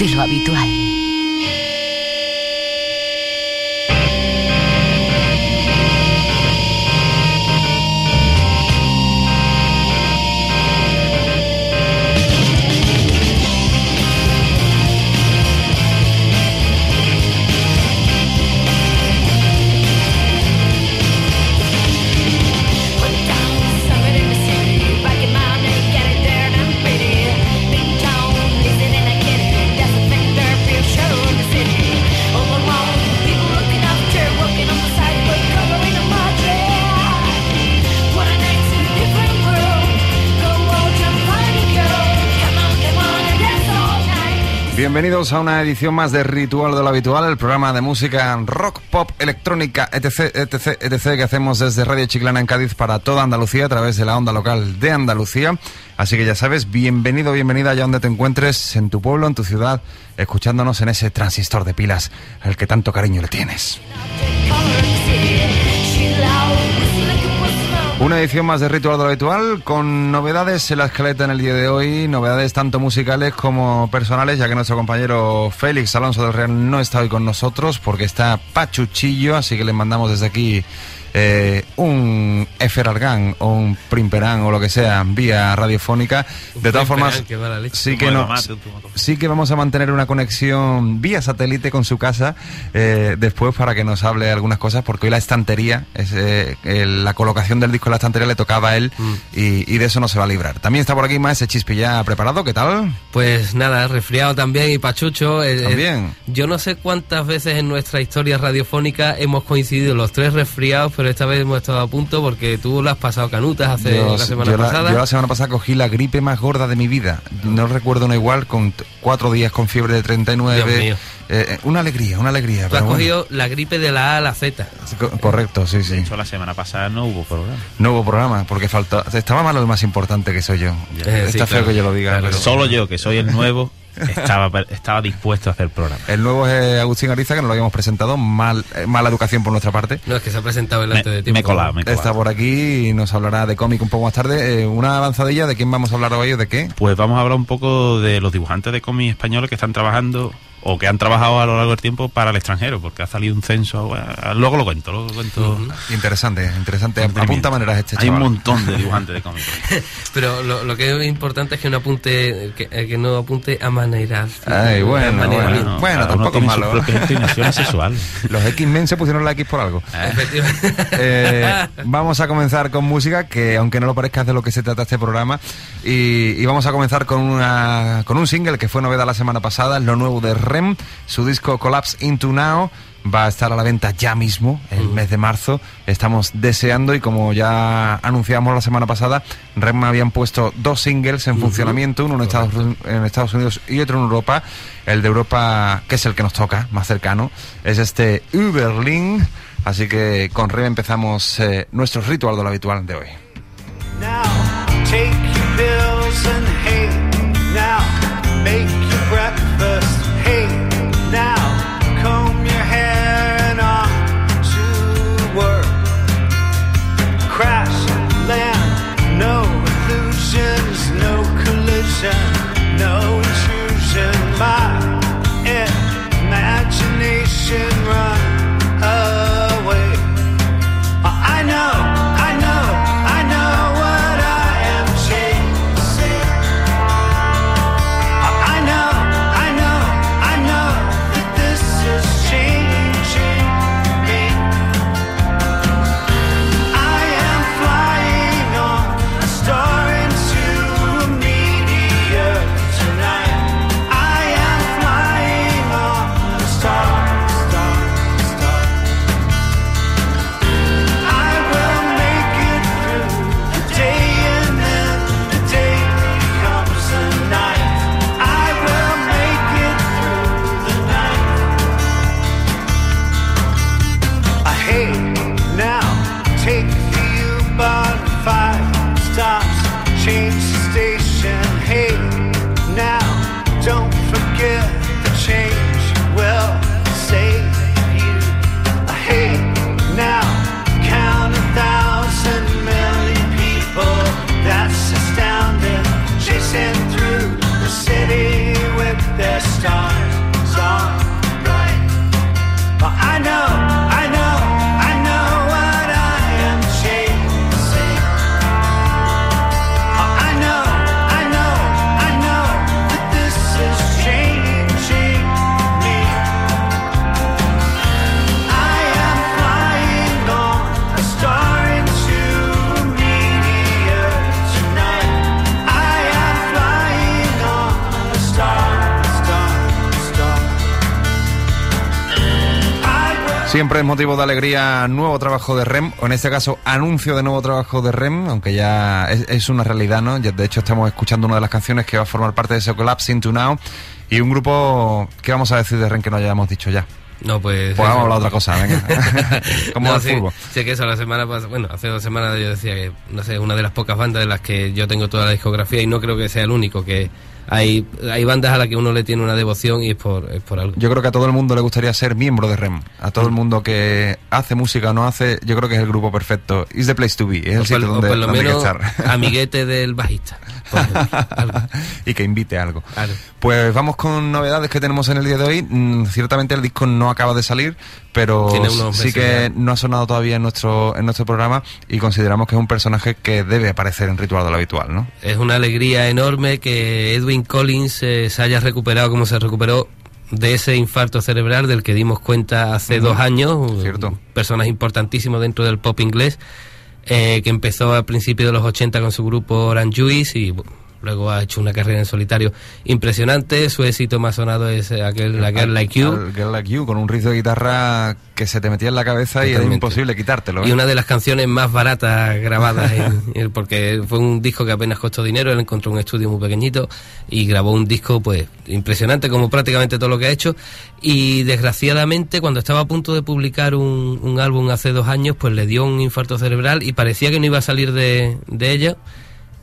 de lo habitual. Bienvenidos a una edición más de Ritual de lo Habitual, el programa de música rock, pop, electrónica, etc, etc, etc, que hacemos desde Radio Chiclana en Cádiz para toda Andalucía a través de la onda local de Andalucía. Así que ya sabes, bienvenido, bienvenida allá donde te encuentres, en tu pueblo, en tu ciudad, escuchándonos en ese transistor de pilas al que tanto cariño le tienes. Una edición más de Ritual de lo Habitual con novedades en la escaleta en el día de hoy, novedades tanto musicales como personales, ya que nuestro compañero Félix Alonso del Real no está hoy con nosotros porque está pachuchillo, así que le mandamos desde aquí eh, un Eferargan o un Primperán o lo que sea vía radiofónica. de todas formas, sí que, no, sí que vamos a mantener una conexión vía satélite con su casa eh, después para que nos hable algunas cosas, porque hoy la estantería, es, eh, la colocación del disco en la estantería le tocaba a él mm. y, de eso no se va a librar. También está por aquí más ese chispi ya preparado, ¿qué tal? Pues nada, resfriado también y pachucho. también. yo no sé cuántas veces en nuestra historia radiofónica hemos coincidido los tres resfriados pero esta vez hemos estado a punto porque tú lo has pasado canutas hace la semana pasada. yo la semana pasada cogí la gripe más gorda de mi vida. No recuerdo una igual, con cuatro días con fiebre de 39. Eh, eh, una alegría, una alegría. Tú has cogido la gripe de la A a la Z. correcto, sí, sí. De hecho, la semana pasada no hubo programa. No hubo programa, porque faltó, estaba malo el más importante que soy yo. Eh, Está feo que yo lo diga. Solo yo, que soy el nuevo, estaba, estaba dispuesto a hacer programa. El nuevo es Agustín Ariza, que nos lo habíamos presentado. Mal, eh, mala educación por nuestra parte. No, es que se ha presentado delante de ti. Me he me Está por aquí y nos hablará de cómic un poco más tarde. Eh, una avanzadilla de quién vamos a hablar hoy o de qué. Pues vamos a hablar un poco de los dibujantes de cómic españoles que están trabajando o que han trabajado a lo largo del tiempo para el extranjero, porque ha salido un censo. luego lo cuento, luego lo cuento. Interesante, interesante. Apunta maneras este Hay un montón de dibujantes de cómics. Pero lo, que es importante es que no apunte, que, eh, que no apunte a maneras. Ay, bueno, bueno, bueno, tampoco es malo. Los X-Men se pusieron la X por algo. Eh. Efectivamente. Eh, vamos a comenzar con música, que aunque no lo parezca es de lo que se trata este programa. Y, y vamos a comenzar con, una, con un single que fue novedad la semana pasada, lo nuevo de REM. Su disco Collapse Into Now va a estar a la venta ya mismo, el mm. mes de marzo. Estamos deseando y como ya anunciamos la semana pasada, REM habían puesto dos singles en funcionamiento, uno en Estados, en Estados, Unidos y otro en Europa. El de Europa, que es el que nos toca, más cercano, es este Uberlink. Así que con REM empezamos eh, nuestro ritual de lo habitual de hoy. Siempre es motivo de alegría nuevo trabajo de REM, o en este caso anuncio de nuevo trabajo de REM, aunque ya es, una realidad, ¿no? De hecho estamos escuchando una de las canciones que va a formar parte de ese Collapse Into Now y un grupo, ¿qué vamos a decir de REM que no hayamos dicho ya? No, pues. Pues vamos a hablar otra cosa, venga. Como el fútbol. Sí, que eso, la semana pasada, bueno, hace dos semanas yo decía que, no sé, una de las pocas bandas de las que yo tengo toda la discografía y no creo que sea el único que hay, hay bandas a las que uno le tiene una devoción y es por, es por algo. Yo creo que a todo el mundo le gustaría ser miembro de REM. A todo el mm. mundo que hace música o no hace, yo creo que es el grupo perfecto. Is the place to be. Es el sitio donde, por lo menos amiguete del bajista. y que invite algo. Pues vamos con novedades que tenemos en el día de hoy. Mm, ciertamente el disco no acaba de salir, pero sí que no ha sonado todavía en nuestro, en nuestro programa y consideramos que es un personaje que debe aparecer en Ritual de lo Habitual, ¿no? Es una alegría enorme que Edwin Collins eh, se haya recuperado como se recuperó de ese infarto cerebral del que dimos cuenta hace dos años. Cierto. Personas importantísimas dentro del pop inglés eh, que empezó a principios de los 80 con su grupo Orange Juice y luego ha hecho una carrera en solitario impresionante. Su éxito más sonado es eh, aquel la Girl Like You. Girl Like You, con un riff de guitarra que se te metía en la cabeza y era imposible quitártelo. Y ¿eh? una de las canciones más baratas grabadas, porque fue un disco que apenas costó dinero. Él encontró un estudio muy pequeñito y grabó un disco pues impresionante, como prácticamente todo lo que ha hecho. Y desgraciadamente, cuando estaba a punto de publicar un, un álbum hace dos años, pues le dio un infarto cerebral y parecía que no iba a salir de, de ella.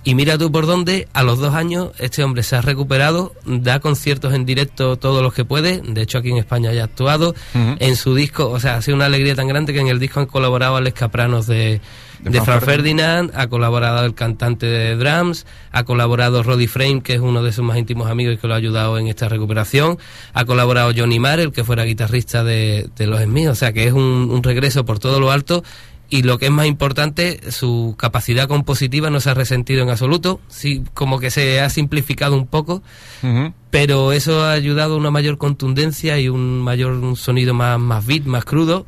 Y mira tú por dónde, a los dos años este hombre se ha recuperado, da conciertos en directo todos los que puede, de hecho aquí en España ya ha actuado, en su disco, o sea, ha sido una alegría tan grande que en el disco han colaborado Alex Capranos de, de, Fran Ferdinand, ha colaborado el cantante de drums, ha colaborado Roddy Frame, que es uno de sus más íntimos amigos y que lo ha ayudado en esta recuperación, ha colaborado Johnny Marr, el que fuera guitarrista de, de Los Esmíos, o sea que es un, un regreso por todo lo alto y lo que es más importante, su capacidad compositiva no se ha resentido en absoluto, sí, como que se ha simplificado un poco, pero eso ha ayudado a una mayor contundencia y un mayor sonido más, más beat, más crudo.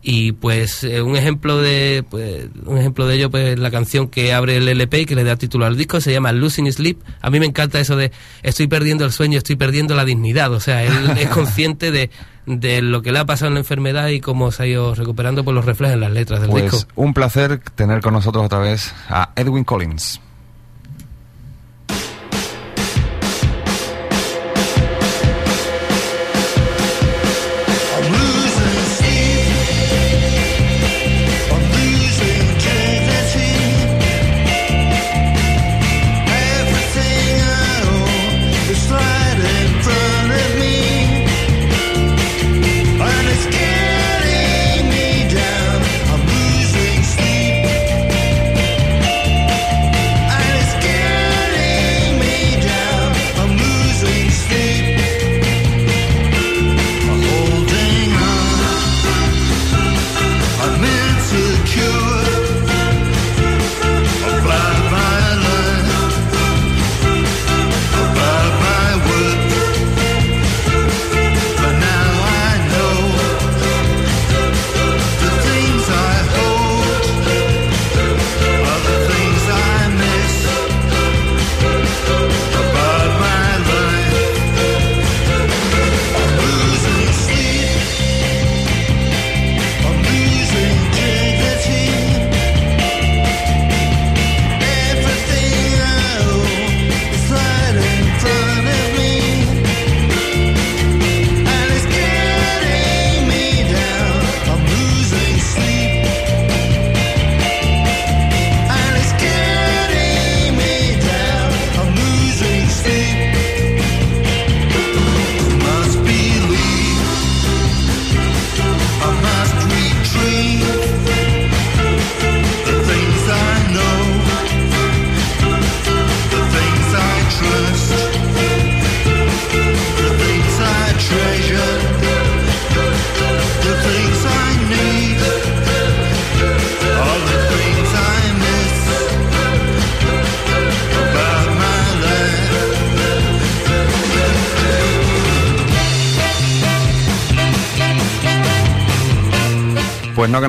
Y pues eh, un ejemplo de pues, un ejemplo de ello pues la canción que abre el LP y que le da título al disco se llama Losing Sleep. A mí me encanta eso de estoy perdiendo el sueño, estoy perdiendo la dignidad, o sea, él es consciente de de lo que le ha pasado en la enfermedad y cómo se ha ido recuperando, pues los refleja en las letras del pues disco. Un placer tener con nosotros otra vez a Edwin Collins.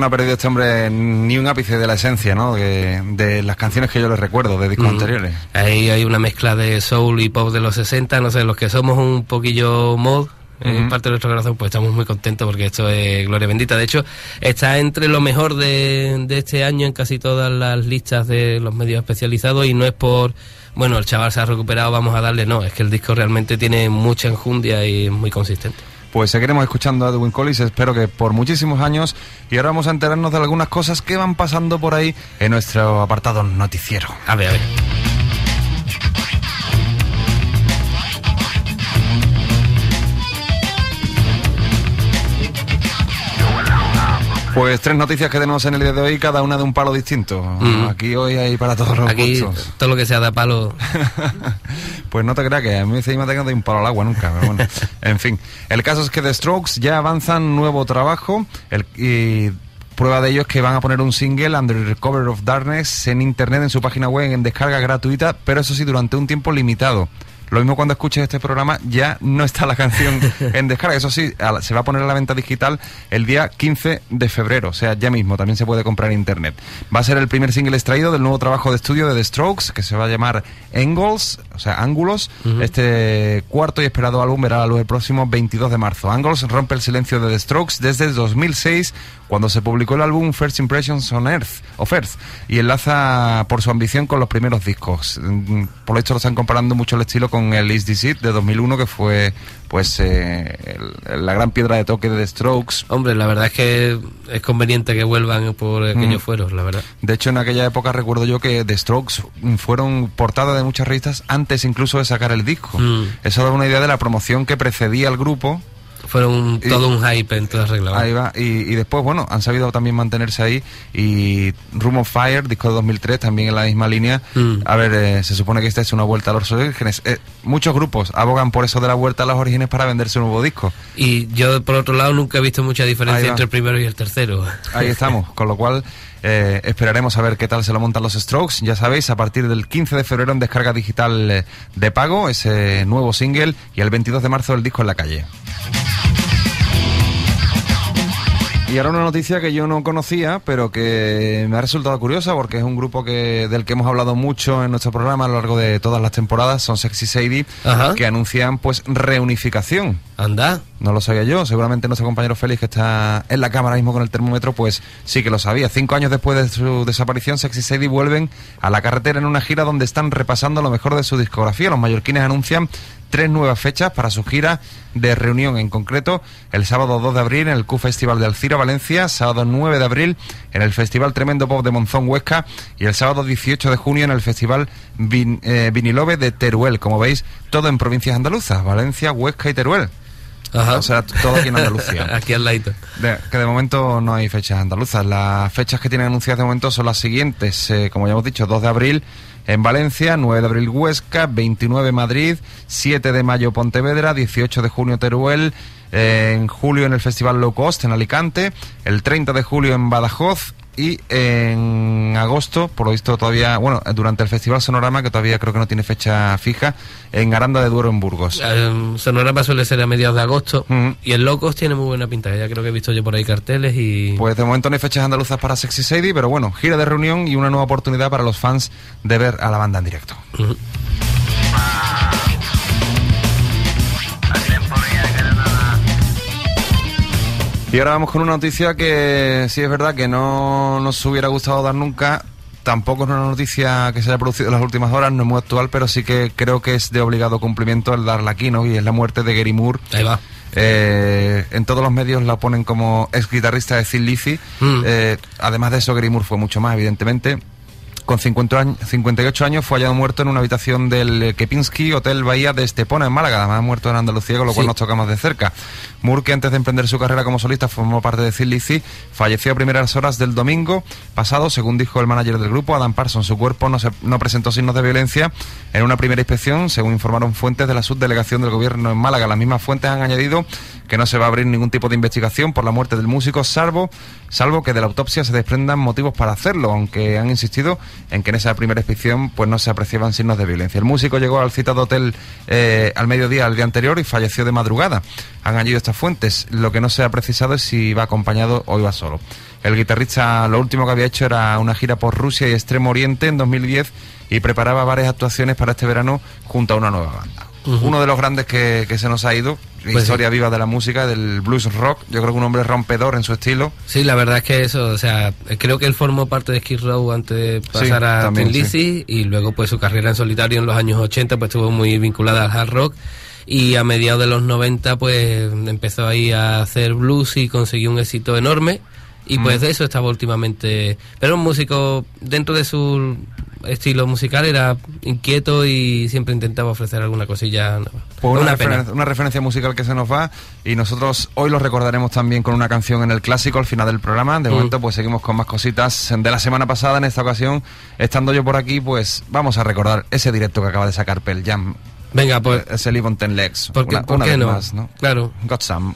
Que no ha perdido este hombre ni un ápice de la esencia, ¿no? De, las canciones que yo les recuerdo de discos anteriores. Ahí hay una mezcla de soul y pop de los 60, no sé, los que somos un poquillo mod, en parte de nuestro corazón, pues estamos muy contentos porque esto es gloria bendita. De hecho, está entre lo mejor de, de este año en casi todas las listas de los medios especializados y no es por, bueno, el chaval se ha recuperado, vamos a darle, no, es que el disco realmente tiene mucha enjundia y es muy consistente. Pues seguiremos escuchando a Edwin Collins, espero que por muchísimos años. Y ahora vamos a enterarnos de algunas cosas que van pasando por ahí en nuestro apartado noticiero. A ver, a ver. Pues tres noticias que tenemos en el día de hoy, cada una de un palo distinto. Mm. Aquí hoy hay para todos los Aquí gustos. todo lo que sea de palo. Pues no te creas que a mí me tengo de un palo al agua nunca, pero bueno. en fin, el caso es que The Strokes ya avanzan nuevo trabajo el, y prueba de ello es que van a poner un single, Under the Cover of Darkness, en internet, en su página web, en descarga gratuita, pero eso sí, durante un tiempo limitado. Lo mismo cuando escuches este programa, ya no está la canción en descarga. Eso sí, la- se va a poner a la venta digital el día 15 de febrero, o sea, ya mismo, también se puede comprar en internet. Va a ser el primer single extraído del nuevo trabajo de estudio de The Strokes, que se va a llamar Angles, o sea, Ángulos. Este cuarto y esperado álbum verá la luz el próximo 22 de marzo. Angles rompe el silencio de The Strokes desde 2006, cuando se publicó el álbum First Impressions on Earth, of Earth, y enlaza por su ambición con los primeros discos. Mm, Por lo visto lo están comparando mucho el estilo con el Is This It de 2001, que fue pues eh, el- la gran piedra de toque de The Strokes. Hombre, la verdad es que es conveniente que vuelvan por aquellos Mm. fueros, la verdad. De hecho, en aquella época recuerdo yo que The Strokes fueron portada de muchas revistas antes incluso de sacar el disco. Mm. Eso da una idea de la promoción que precedía al grupo. Fueron Y- todo un hype en toda regla. Ahí va. Y, y después, bueno, han sabido también mantenerse ahí. Y Room of Fire, disco de 2003, también en la misma línea. Mm. A ver, eh, se supone que esta es una vuelta a los orígenes. Eh, muchos grupos abogan por eso de la vuelta a los orígenes para venderse un nuevo disco. Y yo, por otro lado, nunca he visto mucha diferencia entre el primero y el tercero. Ahí estamos, con lo cual eh, esperaremos a ver qué tal se lo montan los Strokes. Ya sabéis, a partir del 15 de febrero en descarga digital eh, de pago, ese nuevo single, y el 22 de marzo el disco en la calle. Y ahora una noticia que yo no conocía, pero que me ha resultado curiosa porque es un grupo que del que hemos hablado mucho en nuestro programa a lo largo de todas las temporadas, son Sexy Sadie, Ajá. que anuncian pues reunificación. Anda. No lo sabía yo, seguramente nuestro compañero Félix, que está en la cámara mismo con el termómetro, pues sí que lo sabía. Cinco años después de su desaparición, Sexy Sadie vuelven a la carretera en una gira donde están repasando lo mejor de su discografía. Los mallorquines anuncian tres nuevas fechas para su gira de reunión, en concreto el sábado 2 de abril en el Q Festival de Alcira, Valencia, sábado 9 de abril en el Festival Tremendo Pop de Monzón, Huesca y el sábado 18 de junio en el Festival Vin- eh, Vinilobe de Teruel. Como veis, todo en provincias andaluzas, Valencia, Huesca y Teruel. Ajá. O sea, todo aquí en Andalucía. aquí al ladito. De- que de momento no hay fechas andaluzas. Las fechas que tienen anunciadas de momento son las siguientes, eh, como ya hemos dicho, 2 de abril en Valencia, 9 de abril Huesca, 29 Madrid, 7 de mayo Pontevedra, 18 de junio Teruel, en julio en el Festival Low Cost en Alicante, el 30 de julio en Badajoz y en agosto, por lo visto todavía, bueno, durante el Festival Sonorama, que todavía creo que no tiene fecha fija, en Aranda de Duero en Burgos. Eh, Sonorama suele ser a mediados de agosto y el Locos tiene muy buena pinta. Ya creo que he visto yo por ahí carteles y... Pues de momento no hay fechas andaluzas para Sexy Sadie, pero bueno, gira de reunión y una nueva oportunidad para los fans de ver a la banda en directo. Ujú. Y ahora vamos con una noticia que sí es verdad que no nos hubiera gustado dar nunca. Tampoco es una noticia que se haya producido en las últimas horas, no es muy actual, pero sí que creo que es de obligado cumplimiento el darla aquí, ¿no? Y es la muerte de Gary Moore. Ahí va. Eh, en todos los medios la ponen como ex guitarrista de Thin Lizzy. Mm. Eh, además de eso, Gary Moore fue mucho más, evidentemente. Con 50 años, 58 años fue hallado muerto en una habitación del Kepinski Hotel Bahía de Estepona, en Málaga. Además, muerto en Andalucía, con lo cual Sí. nos tocamos de cerca. Moore, que antes de emprender su carrera como solista formó parte de Thin Lizzy, falleció a primeras horas del domingo pasado, según dijo el manager del grupo, Adam Parsons. Su cuerpo no, se- no presentó signos de violencia en una primera inspección, según informaron fuentes de la subdelegación del gobierno en Málaga. Las mismas fuentes han añadido que no se va a abrir ningún tipo de investigación por la muerte del músico, salvo, salvo que de la autopsia se desprendan motivos para hacerlo, aunque han insistido en que en esa primera inspección pues no se apreciaban signos de violencia. El músico llegó al citado hotel eh, al mediodía el día anterior y falleció de madrugada. Han añadido estas fuentes. Lo que no se ha precisado es si iba acompañado o iba solo. El guitarrista lo último que había hecho era una gira por Rusia y Extremo Oriente en 2010 y preparaba varias actuaciones para este verano junto a una nueva banda. Uno de los grandes que, que se nos ha ido, Pues historia sí. viva de la música, del blues rock. Yo creo que un hombre rompedor en su estilo. Sí, la verdad es que eso, o sea, creo que él formó parte de Skid Row antes de pasar a también, Thin Lizzy y luego pues su carrera en solitario en los años 80 pues estuvo muy vinculada al hard rock y a mediados de los 90 pues empezó ahí a hacer blues y consiguió un éxito enorme y Mm. pues de eso estaba últimamente, pero un músico dentro de su estilo musical era inquieto y siempre intentaba ofrecer alguna cosilla nueva. Pues una, Una pena. referencia, una referencia musical que se nos va y nosotros hoy lo recordaremos también con una canción en el clásico al final del programa. De Mm. momento pues seguimos con más cositas de la semana pasada. En esta ocasión, estando yo por aquí, pues vamos a recordar ese directo que acaba de sacar Pearl Jam. Venga, pues, Live on Ten Legs. ¿por qué, Una- por una qué no? más, ¿no? Claro. Got some.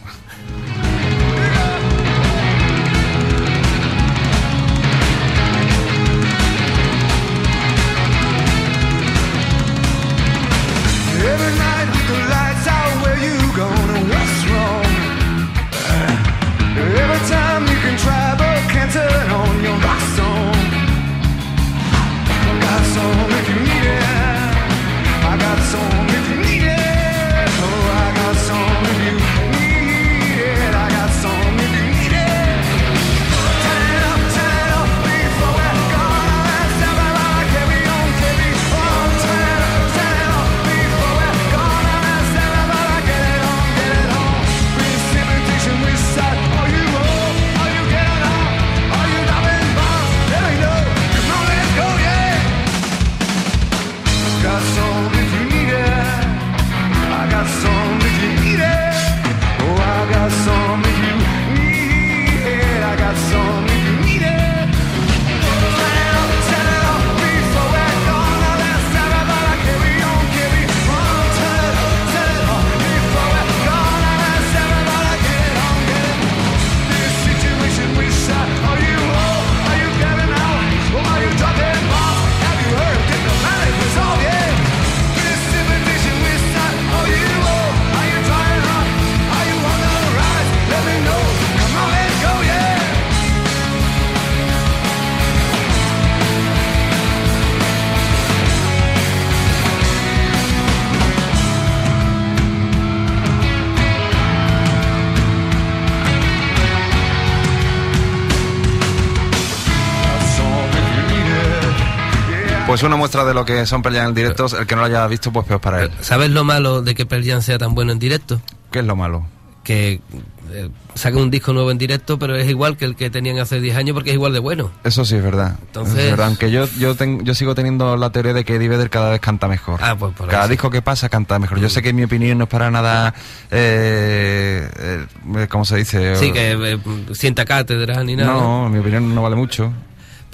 Pues una muestra de lo que son Pearl Jam en directo. El que no lo haya visto, pues peor para él. ¿Sabes lo malo de que Pearl Jam sea tan bueno en directo? ¿Qué es lo malo? Que eh, saca un disco nuevo en directo, pero es igual que el que tenían hace 10 años porque es igual de bueno. Eso sí es verdad. Entonces- Es verdad. Aunque yo, yo, ten- yo sigo teniendo la teoría de que Eddie Vedder cada vez canta mejor. Ah, pues por cada eso. disco que pasa canta mejor. Yo sé que mi opinión no es para nada. Eh, eh, ¿Cómo se dice? Sí, que eh, sienta cátedra ni nada. No, mi opinión no vale mucho.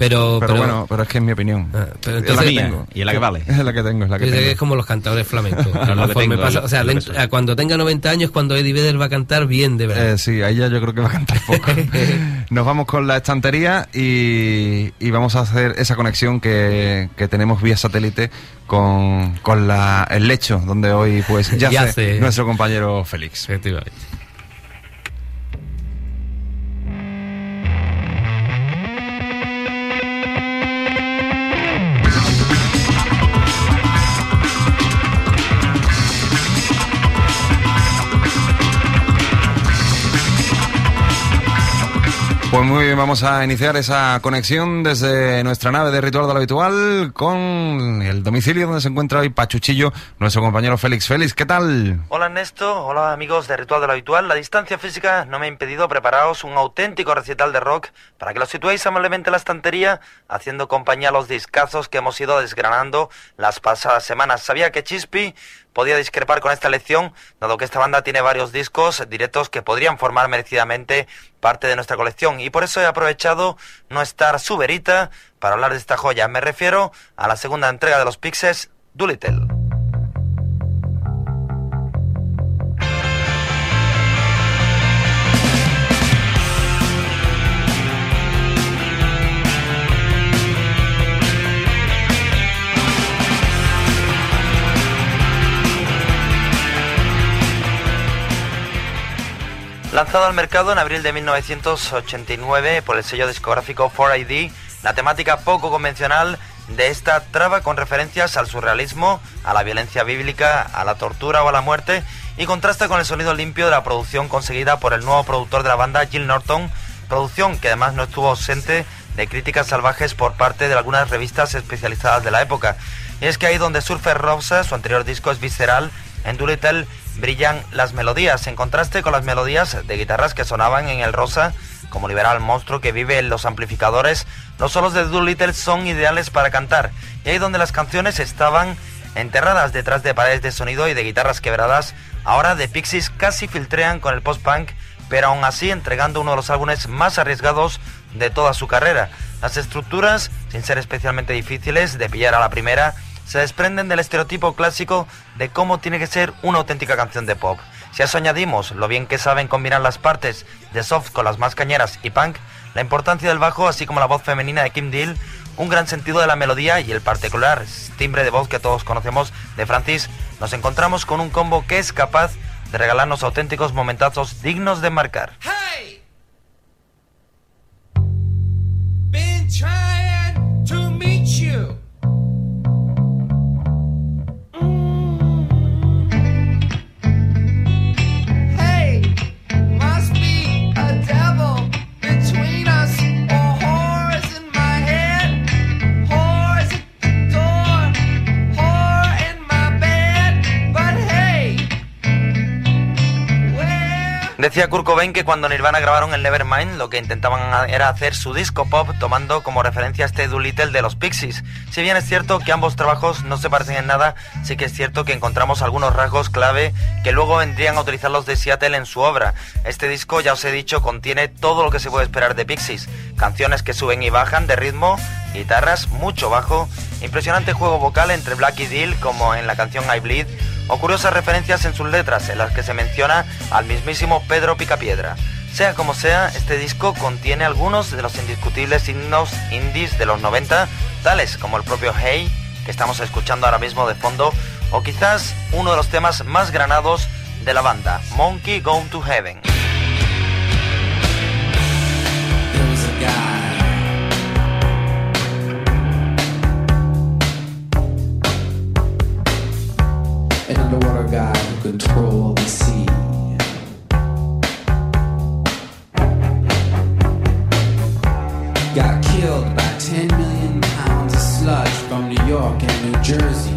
Pero, Pero, bueno, pero es que es mi opinión. Ah, pero Es entonces- la que mía, tengo. y es la que vale. Es la que tengo, es la que tengo. es como los cantadores flamencos. lo que tengo, pasa- es o sea, es dentro- a cuando tenga 90 años, cuando Eddie Vedder va a cantar bien, de verdad. Eh, sí, ahí ya yo creo que va a cantar poco. Nos vamos con la estantería y, y vamos a hacer esa conexión que, que tenemos vía satélite con, con la, el lecho, donde hoy pues yace, Yace. nuestro compañero Félix. Efectivamente. Muy bien, vamos a iniciar esa conexión desde nuestra nave de Ritual de lo Habitual con el domicilio donde se encuentra hoy Pachuchillo, nuestro compañero Félix. Félix, ¿qué tal? Hola Ernesto, hola amigos de Ritual de lo Habitual. La distancia física no me ha impedido prepararos un auténtico recital de rock para que lo situéis amablemente en la estantería, haciendo compañía a los discazos que hemos ido desgranando las pasadas semanas. Sabía que Chispi podía discrepar con esta elección, dado que esta banda tiene varios discos directos que podrían formar merecidamente parte de nuestra colección, y por eso he aprovechado no estar su verita para hablar de esta joya. Me refiero a la segunda entrega de los Pixies, Doolittle. Lanzado al mercado en abril de 1989 por el sello discográfico 4ID, la temática poco convencional de esta traba con referencias al surrealismo, a la violencia bíblica, a la tortura o a la muerte y contrasta con el sonido limpio de la producción conseguida por el nuevo productor de la banda, Jill Norton, producción que además no estuvo ausente de críticas salvajes por parte de algunas revistas especializadas de la época. Y es que ahí donde Surfer Rosa, su anterior disco es visceral, en brillan las melodías, en contraste con las melodías de guitarras que sonaban en el Rosa, como liberal monstruo que vive en los amplificadores, los solos de Doolittle son ideales para cantar, y ahí donde las canciones estaban enterradas detrás de paredes de sonido y de guitarras quebradas, ahora The Pixies casi filtrean con el post-punk, pero aún así entregando uno de los álbumes más arriesgados de toda su carrera. Las estructuras, sin ser especialmente difíciles de pillar a la primera, se desprenden del estereotipo clásico de cómo tiene que ser una auténtica canción de pop. Si a eso añadimos lo bien que saben combinar las partes de soft con las más cañeras y punk, la importancia del bajo, así como la voz femenina de Kim Deal, un gran sentido de la melodía y el particular timbre de voz que todos conocemos de Francis, nos encontramos con un combo que es capaz de regalarnos auténticos momentazos dignos de marcar. Decía Kurt Cobain que cuando Nirvana grabaron el Nevermind lo que intentaban era hacer su disco pop tomando como referencia este Doolittle de los Pixies. Si bien es cierto que ambos trabajos no se parecen en nada, sí que es cierto que encontramos algunos rasgos clave que luego vendrían a utilizar los de Seattle en su obra. Este disco, ya os he dicho, contiene todo lo que se puede esperar de Pixies. Canciones que suben y bajan de ritmo, guitarras, mucho bajo, impresionante juego vocal entre Black y Deal como en la canción I Bleed, o curiosas referencias en sus letras en las que se menciona al mismísimo Pedro Picapiedra. Sea como sea, este disco contiene algunos de los indiscutibles himnos indies de los 90, tales como el propio Hey, que estamos escuchando ahora mismo de fondo, o quizás uno de los temas más granados de la banda, Monkey Go to Heaven. Control the sea. Got killed by 10 million pounds of sludge from New York and New Jersey.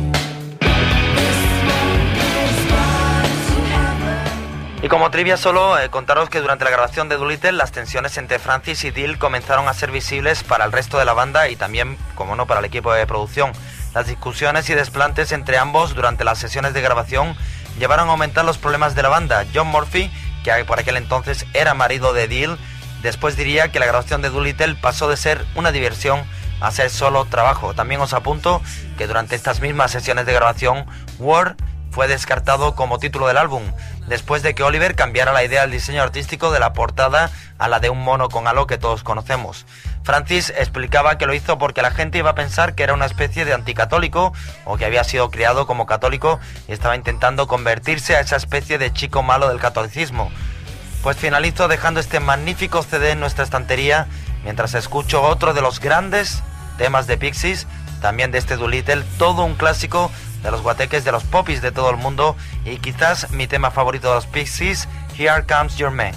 Y como trivia solo, eh, contaros que durante la grabación de Doolittle las tensiones entre Francis y Dill comenzaron a ser visibles para el resto de la banda y también, como no, para el equipo de producción. Las discusiones y desplantes entre ambos durante las sesiones de grabación llevaron a aumentar los problemas de la banda. John Murphy, que por aquel entonces era marido de Deal, después diría que la grabación de Doolittle pasó de ser una diversión a ser solo trabajo. También os apunto que durante estas mismas sesiones de grabación, War fue descartado como título del álbum, después de que Oliver cambiara la idea del diseño artístico de la portada a la de un mono con halo que todos conocemos. Francis explicaba que lo hizo porque la gente iba a pensar que era una especie de anticatólico o que había sido criado como católico y estaba intentando convertirse a esa especie de chico malo del catolicismo. Pues finalizo dejando este magnífico CD en nuestra estantería mientras escucho otro de los grandes temas de Pixies, también de este Doolittle, todo un clásico de los guateques de los popis de todo el mundo y quizás mi tema favorito de los Pixies, Here Comes Your Man.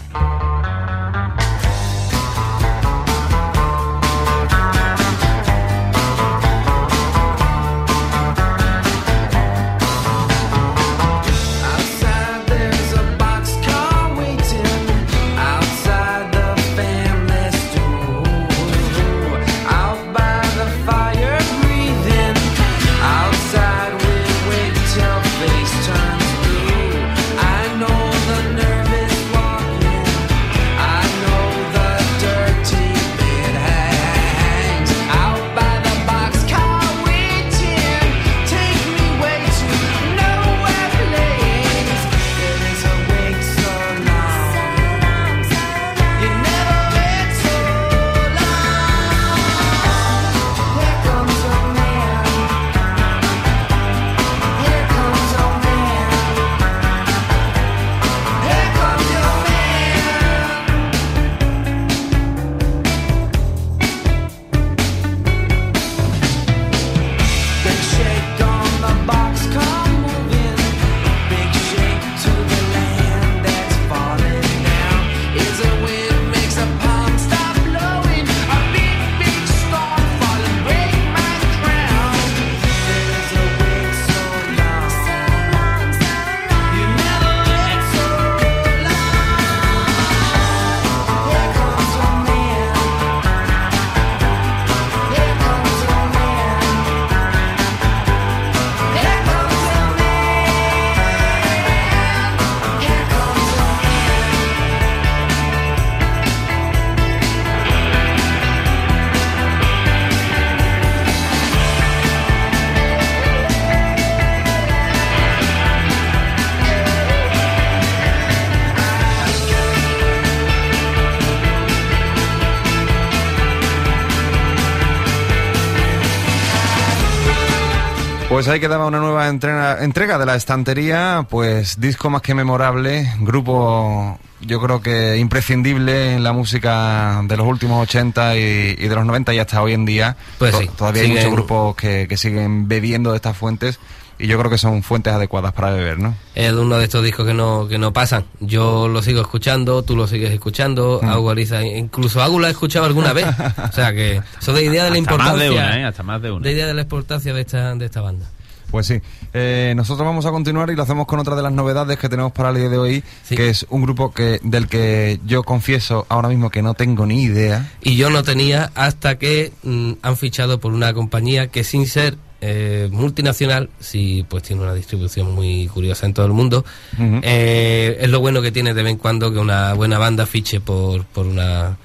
Pues ahí quedaba una nueva entrena- entrega de la estantería, pues disco más que memorable, grupo yo creo que imprescindible en la música de los últimos 80 y, y de los 90 y hasta hoy en día. Pues sí, Todavía hay muchos grupos que, que siguen bebiendo de estas fuentes y yo creo que son fuentes adecuadas para beber, ¿no? Es uno de estos discos que no, que no pasan. Yo lo sigo escuchando, tú lo sigues escuchando, Mm. Agu Ariza- incluso Agu lo ha escuchado alguna vez. O sea que eso de idea de la Hasta más importancia. de una, ¿eh? Hasta más de una. de idea de la importancia de esta, de esta banda. Pues sí, Eh, nosotros vamos a continuar y lo hacemos con otra de las novedades que tenemos para el día de hoy, Sí. que es un grupo que del que yo confieso ahora mismo que no tengo ni idea. Y yo no tenía hasta que mm, han fichado por una compañía que sin ser eh, multinacional, sí pues tiene una distribución muy curiosa en todo el mundo. Eh, es lo bueno que tiene de vez en cuando que una buena banda fiche por, por una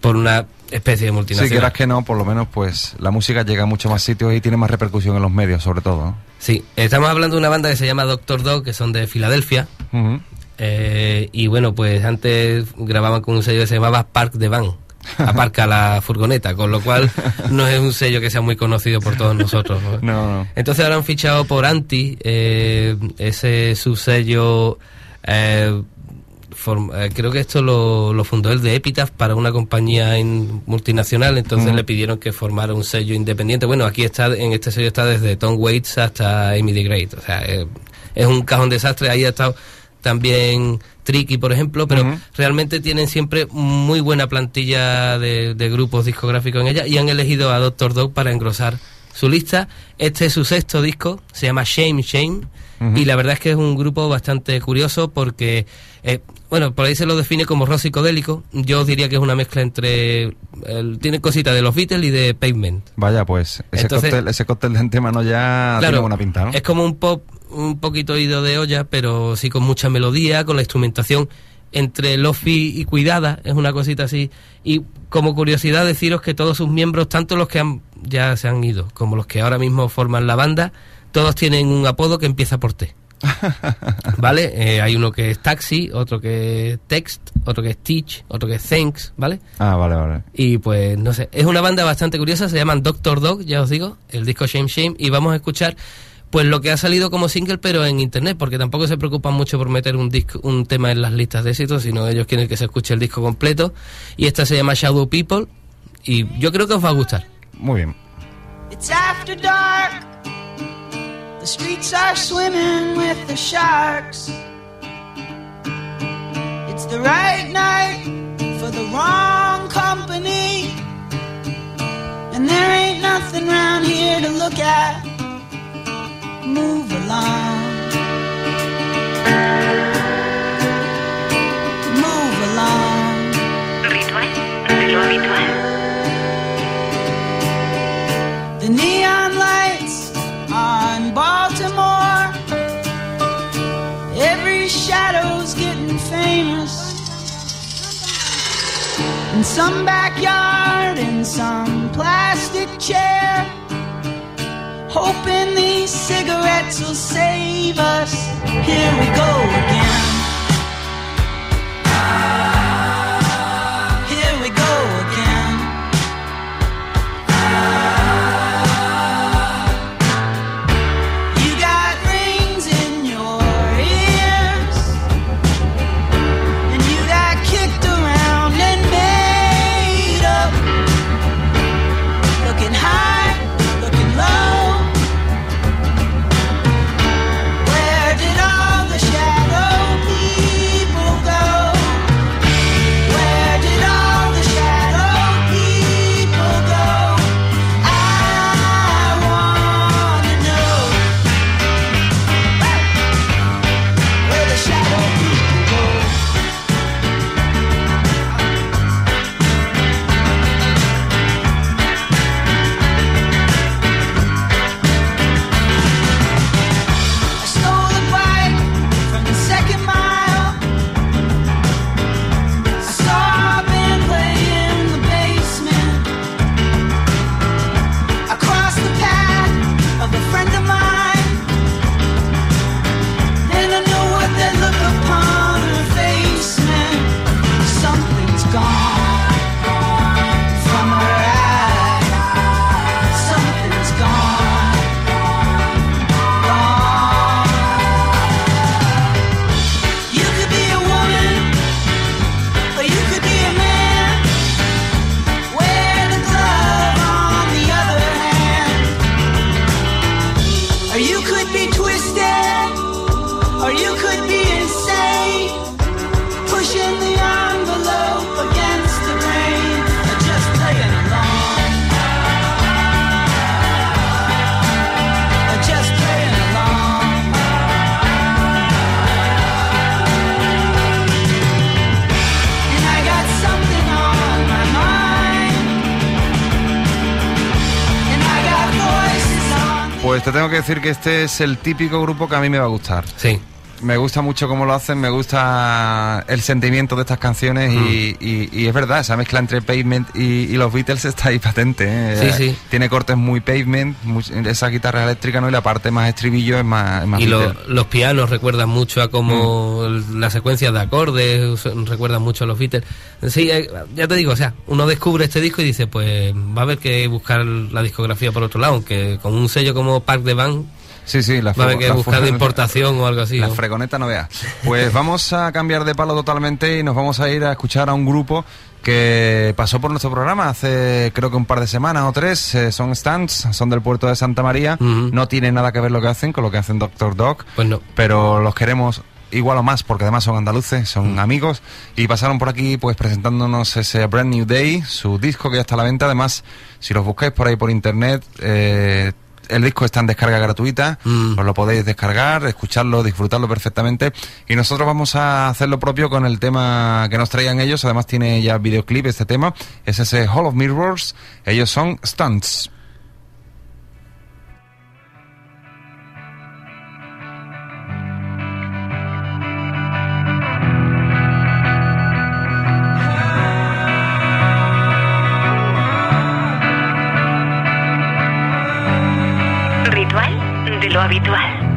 por una especie de Si multinacional. quieras que no, por lo menos pues la música llega a muchos más sitios y tiene más repercusión en los medios, sobre todo. ¿no? Sí, estamos hablando de una banda que se llama Doctor Dog, que son de Filadelfia. Eh, y bueno, pues antes grababan con un sello que se llamaba Park de Van. Aparca la furgoneta, con lo cual no es un sello que sea muy conocido por todos nosotros. ¿no? No, no. Entonces ahora han fichado por Anti, eh, ese subsello. eh, eh, creo que esto lo, lo fundó el de Epitaph para una compañía in- multinacional, entonces le pidieron que formara un sello independiente. Bueno, aquí está, en este sello está desde Tom Waits hasta Amy the Great, o sea, eh, es un cajón desastre. Ahí ha estado también Tricky, por ejemplo, pero realmente tienen siempre muy buena plantilla de, de grupos discográficos en ella y han elegido a Doctor Dog para engrosar su lista. Este es su sexto disco, se llama Shame Shame. Y la verdad es que es un grupo bastante curioso porque, eh, bueno, por ahí se lo define como rock psicodélico. Yo diría que es una mezcla entre. el- tiene cositas de los Beatles y de Pavement. Vaya, pues ese Entonces- cóctel, ese cóctel de antemano ya tiene buena pinta, ¿no? Es como un pop un poquito ido de olla, pero sí con mucha melodía, con la instrumentación entre lofi y cuidada, es una cosita así. Y como curiosidad deciros que todos sus miembros, tanto los que han, ya se han ido, como los que ahora mismo forman la banda, todos tienen un apodo que empieza por T. ¿Vale? Eh, hay uno que es Taxi, otro que es Text, otro que es Teach, otro que es Thanks, ¿vale? Ah, vale, vale. Y pues no sé, es una banda bastante curiosa, se llaman Doctor Dog, ya os digo, el disco Shame Shame, y vamos a escuchar pues lo que ha salido como single pero en internet, porque tampoco se preocupan mucho por meter un disco, un tema en las listas de éxitos, sino ellos quieren que se escuche el disco completo, y esta se llama Shadow People, y yo creo que os va a gustar. Muy bien. It's after dark. The streets are swimming with the sharks. It's the right night for the wrong company. And there ain't nothing round here to look at. Move along. Move along. Ritual de lo. The neon lights In some backyard, in some plastic chair. Hoping these cigarettes will save us. Here we go again. Pues te tengo que decir que este es el típico grupo que a mí me va a gustar. Sí. Me gusta mucho cómo lo hacen, me gusta el sentimiento de estas canciones y, y- y es verdad, esa mezcla entre Pavement y, y los Beatles está ahí patente. ¿eh? Sí, sí. Tiene cortes muy Pavement, muy- esa guitarra eléctrica, ¿no? Y la parte más estribillo es más, es más Y lo- los pianos recuerdan mucho a como Mm. la secuencia de acordes, recuerdan mucho a los Beatles. Sí, eh, ya te digo, o sea, uno descubre este disco y dice, pues va a haber que buscar la discografía por otro lado, aunque con un sello como Park de Band Sí, sí, la va a haber que buscar de importación o algo así. La ¿no? fregoneta no veas. Pues vamos a cambiar de palo totalmente y nos vamos a ir a escuchar a un grupo que pasó por nuestro programa hace creo que un par de semanas o tres. eh, son Stands, son del puerto de Santa María. No tiene nada que ver lo que hacen con lo que hacen Doctor Dog. Pues no. Pero los queremos igual o más porque además son andaluces, son amigos y pasaron por aquí pues presentándonos ese Brand New Day, su disco que ya está a la venta. Además, si los buscáis por ahí por internet, eh, el disco está en descarga gratuita, Mm. os lo podéis descargar, escucharlo, disfrutarlo perfectamente. Y nosotros vamos a hacer lo propio con el tema que nos traigan ellos. Además tiene ya videoclip este tema. Es ese Hall of Mirrors. Ellos son Stunts. Habitual.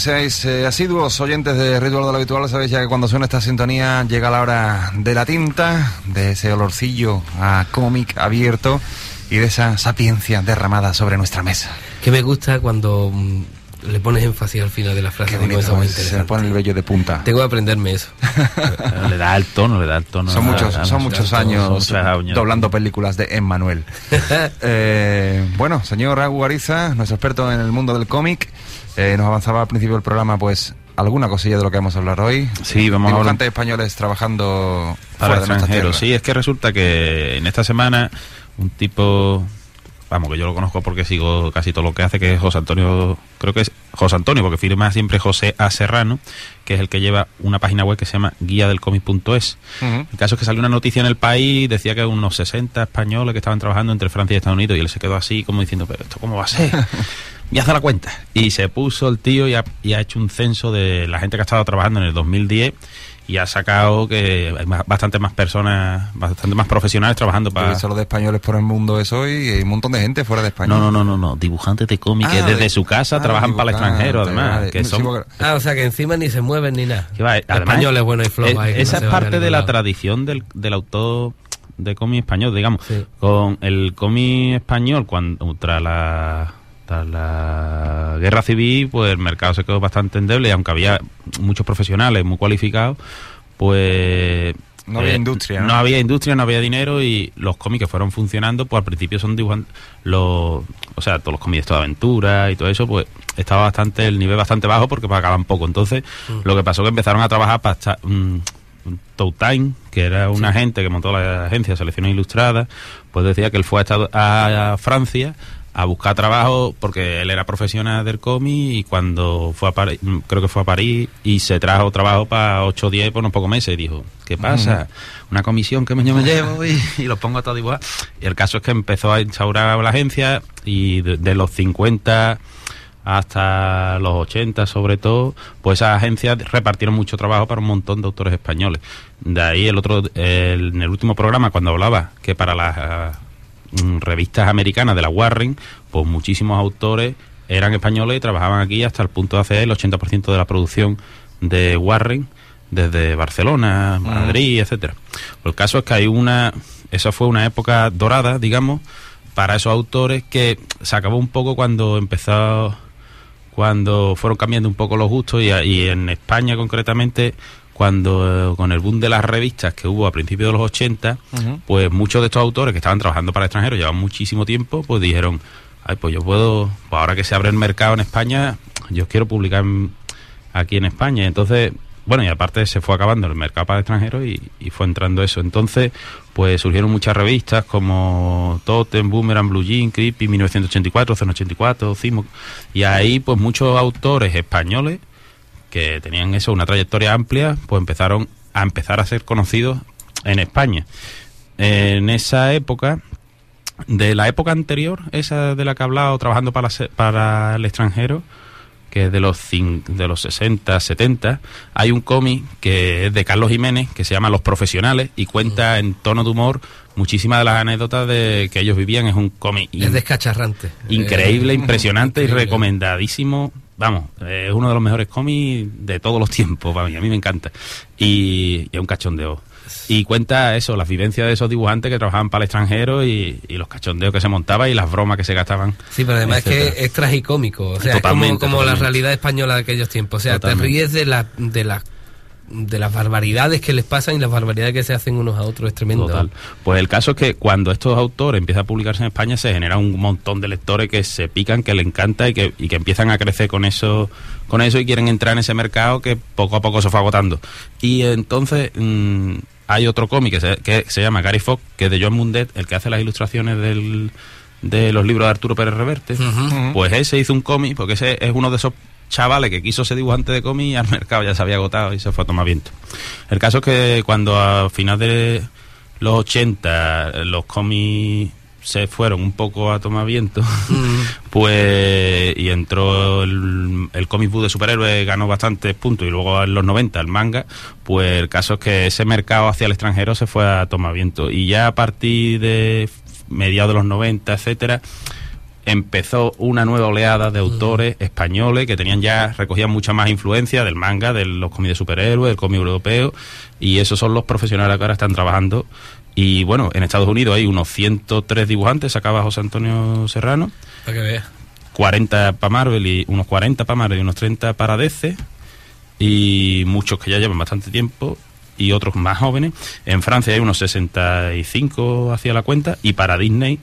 Seáis eh, asiduos oyentes de Ritual de lo Habitual sabéis ya que cuando suena esta sintonía llega la hora de la tinta, de ese olorcillo a cómic abierto y de esa sapiencia derramada sobre nuestra mesa. Que me gusta cuando mm, le pones énfasis al final de la frase. Qué eso bonito, muy se interesante. pone el vello de punta. Tengo que aprenderme eso. le da el tono, le da el tono. Son muchos, son muchos años doblando películas de Emmanuel. Eh, bueno, señor Raúl Ariza, nuestro experto en el mundo del cómic, eh, nos avanzaba al principio del programa, pues alguna cosilla de lo que vamos a hablar hoy. Sí, vamos a hablar- españoles trabajando para fuera extranjeros. Sí, es que resulta que en esta semana un tipo, vamos, que yo lo conozco porque sigo casi todo lo que hace, que es José Antonio, creo que es José Antonio, porque firma siempre José A. Serrano, que es el que lleva una página web que se llama guía del cómic.es. Ujú. El caso es que salió una noticia en el país, decía que unos 60 españoles que estaban trabajando entre Francia y Estados Unidos, y él se quedó así como diciendo, pero esto cómo va a ser. Y hace la cuenta. Y se puso el tío y ha, y ha hecho un censo de la gente que ha estado trabajando en el 2010 y ha sacado que hay más- bastante más personas, bastante más profesionales trabajando para... visto los de españoles por el mundo eso y hay un montón de gente fuera de España. No, no, no, no, no, dibujantes de cómic que Ah, desde de- su casa ah, trabajan para el extranjero, además. vale. Que son, Ah, o sea que encima ni se mueven ni nada. Que va, además, Españoles buenos y que Esa no es parte de la tradición del, del autor de cómic español, digamos. Sí. Con el cómic español, cuando tras la, la guerra civil, pues el mercado se quedó bastante endeble y aunque había muchos profesionales muy cualificados, pues... No había industria, ¿no? No había industria, no había dinero y los cómics que fueron funcionando, pues al principio son dibujantes, los, o sea, todos los cómics de aventura y todo eso, pues estaba bastante, el nivel bastante bajo porque pagaban poco. Entonces, lo que pasó que empezaron a trabajar para un Tow Time, que era un agente que montó la agencia de Selecciones Ilustradas, pues decía que él fue a, Estado- a Francia a buscar trabajo porque él era profesional del cómic y cuando fue a París, creo que fue a París y se trajo trabajo para 8 o 10 por unos pocos meses y dijo, ¿qué pasa? Una comisión que yo me llevo y, y los pongo a todos igual. Y el caso es que empezó a instaurar la agencia y de, de los 50 hasta los 80 sobre todo, pues esas agencias repartieron mucho trabajo para un montón de autores españoles. De ahí el otro, el- en el último programa cuando hablaba que para las revistas americanas de la Warren, pues muchísimos autores eran españoles y trabajaban aquí hasta el punto de hacer el 80% de la producción de Warren desde Barcelona, Madrid, etcétera. Pues el caso es que hay una, esa fue una época dorada, digamos, para esos autores que se acabó un poco cuando empezó cuando fueron cambiando un poco los gustos y, y en España concretamente cuando eh, con el boom de las revistas que hubo a principios de los 80 Ujú. pues muchos de estos autores que estaban trabajando para extranjeros llevan muchísimo tiempo pues dijeron ay pues yo puedo pues ahora que se abre el mercado en España yo quiero publicar en- aquí en España entonces bueno y aparte se fue acabando el mercado para extranjeros y, y fue entrando eso entonces pues surgieron muchas revistas como Totem, Boomerang, Blue Jean, Creepy, 1984, 084, Cimo y ahí pues muchos autores españoles que tenían eso, una trayectoria amplia, pues empezaron a empezar a ser conocidos en España. En esa época, de la época anterior, esa de la que he hablado, trabajando para, para el extranjero, que es de los, de los 60, 70, hay un cómic que es de Carlos Jiménez, que se llama Los Profesionales, y cuenta en tono de humor muchísimas de las anécdotas de que ellos vivían. Es un cómic Es descacharrante. increíble, Eh, impresionante y recomendadísimo. Vamos, es uno de los mejores cómics de todos los tiempos, para mí, a mí me encanta. Y, y es un cachondeo. Y cuenta eso, las vivencias de esos dibujantes que trabajaban para el extranjero y, y los cachondeos que se montaban y las bromas que se gastaban. Sí, pero además es que es tragicómico. O sea, es como, Totalmente, como la realidad española de aquellos tiempos. O sea, Totalmente. te ríes de la, de la de las barbaridades que les pasan y las barbaridades que se hacen unos a otros es tremendo. Total. Pues el caso es que cuando estos autores empiezan a publicarse en España se genera un montón de lectores que se pican, que le encanta y que, y que empiezan a crecer con eso, con eso y quieren entrar en ese mercado que poco a poco se fue agotando. Y entonces mm, hay otro cómic que se, que se llama Gary Fox, que es de John Mundet, el que hace las ilustraciones del, de los libros de Arturo Pérez Reverte. Ujú. Pues ese hizo un cómic, porque ese es uno de esos chavales que quiso ser dibujante de cómic al mercado ya se había agotado y se fue a tomar viento. El caso es que cuando a final de los 80 los cómics se fueron un poco a tomar viento, pues y entró el, el comic book de superhéroes, ganó bastantes puntos y luego en los 90 el manga, pues el caso es que ese mercado hacia el extranjero se fue a tomar viento y ya a partir de mediados de los 90, etcétera, empezó una nueva oleada de autores españoles que tenían ya, recogían mucha más influencia del manga, de los cómics de superhéroes, del cómic europeo, y esos son los profesionales que ahora están trabajando. Y bueno, en Estados Unidos hay unos 103 dibujantes, sacaba José Antonio Serrano, Para que veas. 40 para Marvel y unos 40 para Marvel y unos 30 para DC y muchos que ya llevan bastante tiempo y otros más jóvenes. En Francia hay unos 65 hacia la cuenta y para Disney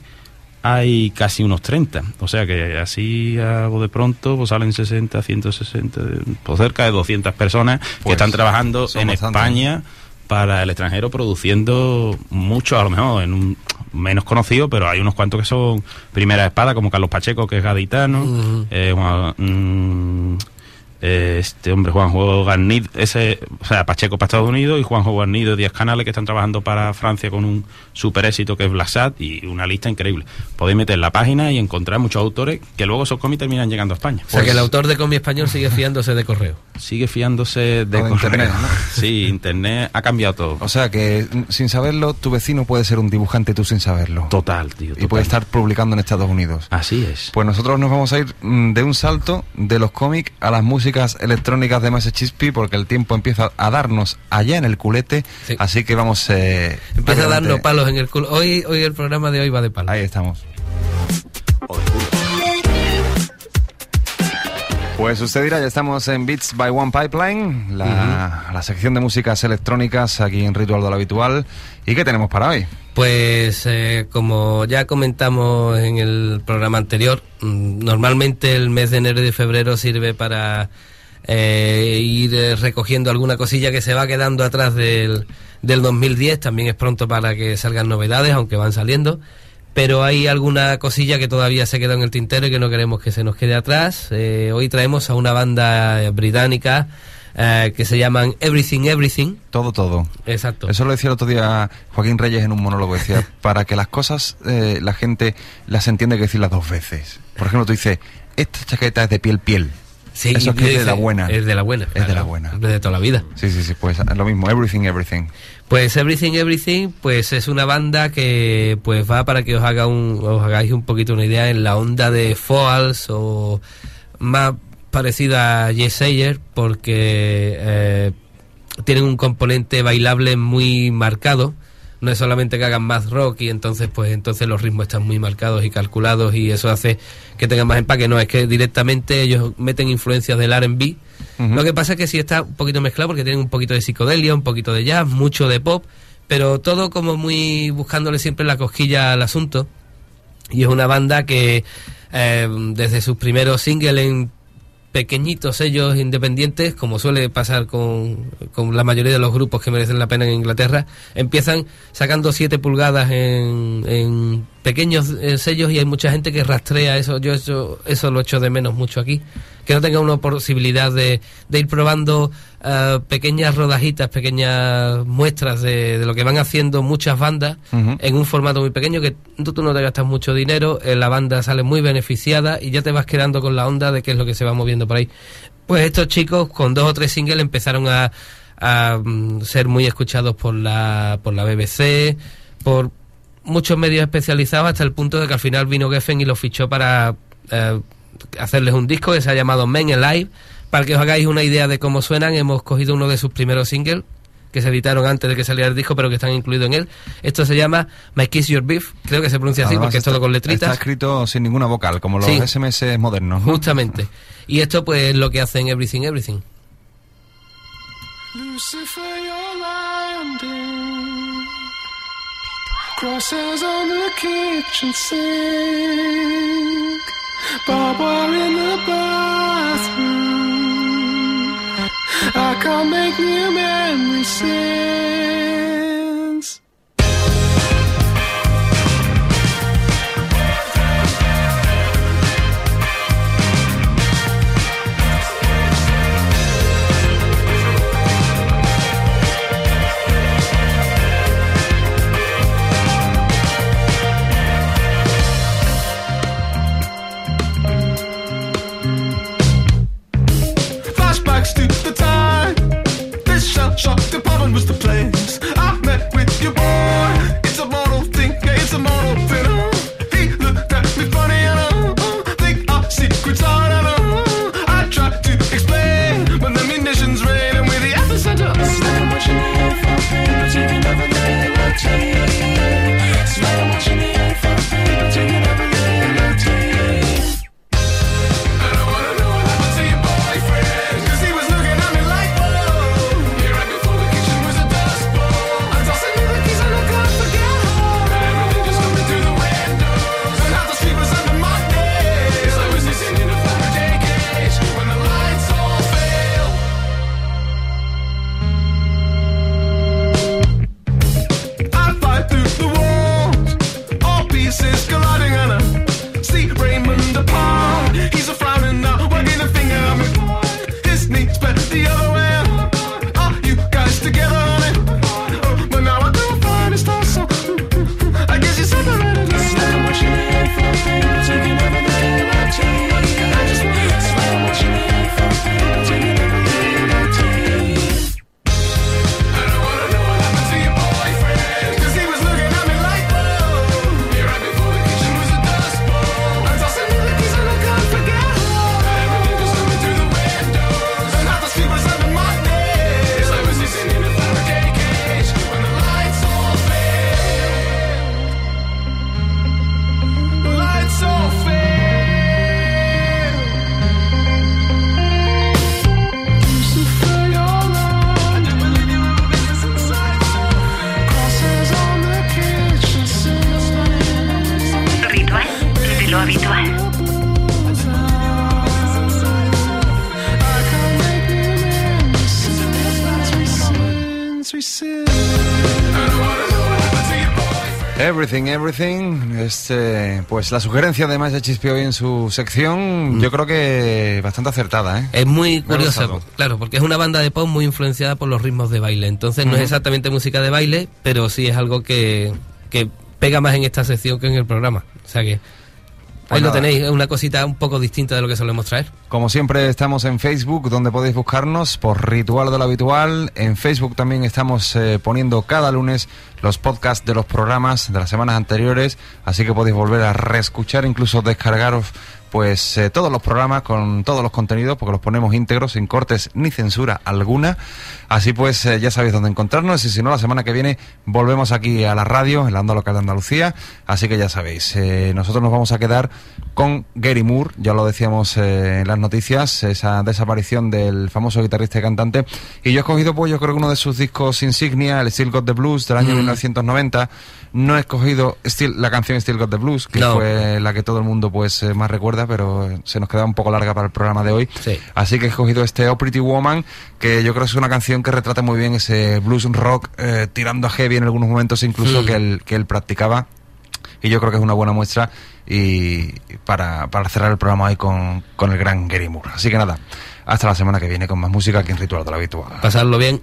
hay casi unos 30. O sea que así algo de pronto pues salen 60, 160, pues cerca de 200 personas que Pues, están trabajando en bastante. España para el extranjero produciendo mucho, a lo mejor en un menos conocido, pero hay unos cuantos que son primera espada, como Carlos Pacheco, que es gaditano, eh, este hombre Juanjo Garnido, ese, o sea, Pacheco para Estados Unidos y Juanjo Garnido, Díaz Canales, que están trabajando para Francia con un super éxito que es Blasat y una lista increíble. Podéis meter en la página y encontrar muchos autores que luego esos cómics terminan llegando a España. O sea que el autor de cómic español sigue fiándose de correo. Sigue fiándose de O de internet, correo. ¿no? Sí, internet ha cambiado todo. O sea que sin saberlo, tu vecino puede ser un dibujante tú sin saberlo. Total, tío. Y puede estar publicando en Estados Unidos. Así es. Pues nosotros nos vamos a ir mm, de un salto de los cómics a las músicas electrónicas de Massachusetts porque el tiempo empieza a darnos allá en el culete. Sí. Así que vamos. Eh, Empieza a adelante. darnos palos en el culo. Hoy, hoy el programa de hoy va de palos. Ahí estamos. Pues usted dirá, ya estamos en Beats by One Pipeline, la, la sección de músicas electrónicas aquí en Ritual de lo Habitual. ¿Y qué tenemos para hoy? Pues eh, como ya comentamos en el programa anterior, mm, normalmente el mes de enero y de febrero sirve para eh, ir eh, recogiendo alguna cosilla que se va quedando atrás del, del 2010. También es pronto para que salgan novedades, aunque van saliendo. Pero hay alguna cosilla que todavía se queda en el tintero y que no queremos que se nos quede atrás. Eh, hoy traemos a una banda eh, británica eh, que se llaman Everything Everything. Todo, todo. Exacto. Eso lo decía el otro día Joaquín Reyes en un monólogo. Decía, para que las cosas eh, la gente las entiende hay que decirlas dos veces. Por ejemplo, tú dices, esta chaqueta es de piel piel. Sí, Eso es que es de la buena. Es de la buena. Es de la buena. De toda la vida. Sí, sí, sí, pues lo mismo, everything, everything. Pues Everything Everything, pues es una banda que pues va para que os haga un, os hagáis un poquito una idea en la onda de Foals o más parecida a Yes Sayer porque eh, tienen un componente bailable muy marcado. No es solamente que hagan más rock y entonces pues entonces los ritmos están muy marcados y calculados y eso hace que tengan más empaque. No, es que directamente ellos meten influencias del R&B. Ujú. Lo que pasa es que sí está un poquito mezclado porque tienen un poquito de psicodelia, un poquito de jazz, mucho de pop, pero todo como muy buscándole siempre la cosquilla al asunto. Y es una banda que eh, desde sus primeros singles en pequeñitos sellos independientes, como suele pasar con, con la mayoría de los grupos que merecen la pena en Inglaterra, empiezan sacando 7 pulgadas en, en pequeños eh, sellos y hay mucha gente que rastrea eso. Yo eso, eso lo echo de menos mucho aquí. Que no tenga una posibilidad de, de ir probando eh, pequeñas rodajitas, pequeñas muestras de, de lo que van haciendo muchas bandas en un formato muy pequeño que tú, tú no te gastas mucho dinero, eh, la banda sale muy beneficiada y ya te vas quedando con la onda de qué es lo que se va moviendo por ahí. Pues estos chicos con dos o tres singles empezaron a, a, mm, ser muy escuchados por la, por la BBC, por muchos medios especializados hasta el punto de que al final vino Geffen y los fichó para eh, hacerles un disco que se ha llamado Men Alive. Para que os hagáis una idea de cómo suenan, hemos cogido uno de sus primeros singles que se editaron antes de que saliera el disco, pero que están incluidos en él. Esto se llama My Kiss Your Beef, creo que se pronuncia así porque es está- todo con Está letritas. escrito sin ninguna vocal, como los Sí. SMS modernos. ¿no? Justamente. Y esto pues es lo que hacen Everything Everything. Lucifer, you're landing. Crosses on the kitchen sink. In the bathroom. I can't make new memories. Shop department was the place. I Everything, everything. Este, pues la sugerencia de Chispi hoy en su sección, yo creo que bastante acertada, ¿eh? Es muy curiosa, claro, porque es una banda de pop muy influenciada por los ritmos de baile. Entonces no es exactamente música de baile, pero sí es algo que, que pega más en esta sección que en el programa. O sea que Ahí lo tenéis, una cosita un poco distinta de lo que solemos traer. Como siempre estamos en Facebook, donde podéis buscarnos por Ritual de lo Habitual. En Facebook también estamos eh, poniendo cada lunes los podcasts de los programas de las semanas anteriores, así que podéis volver a reescuchar, incluso descargaros pues eh, todos los programas con todos los contenidos, porque los ponemos íntegros, sin cortes ni censura alguna. Así pues, eh, ya sabéis dónde encontrarnos y si no, la semana que viene volvemos aquí a la radio, en la onda local de Andalucía. Así que ya sabéis, eh, nosotros nos vamos a quedar con Gary Moore, ya lo decíamos en las noticias, esa desaparición del famoso guitarrista y cantante. Y yo he escogido, pues yo creo que uno de sus discos insignia, el Still Got the Blues del año 1990. No he escogido Still, la canción Still Got the Blues, que No. fue la que todo el mundo pues eh, más recuerda, pero eh, se nos queda un poco larga para el programa de hoy. Sí. Así que he escogido este Oh Pretty Woman, que yo creo que es una canción que retrata muy bien ese blues rock, eh, tirando a heavy en algunos momentos incluso Mm. que, él, que él practicaba. Y yo creo que es una buena muestra y para, para cerrar el programa hoy con, con el gran Gary Moore. Así que nada, hasta la semana que viene con más música aquí en Ritual de la Habitual. Pasarlo bien.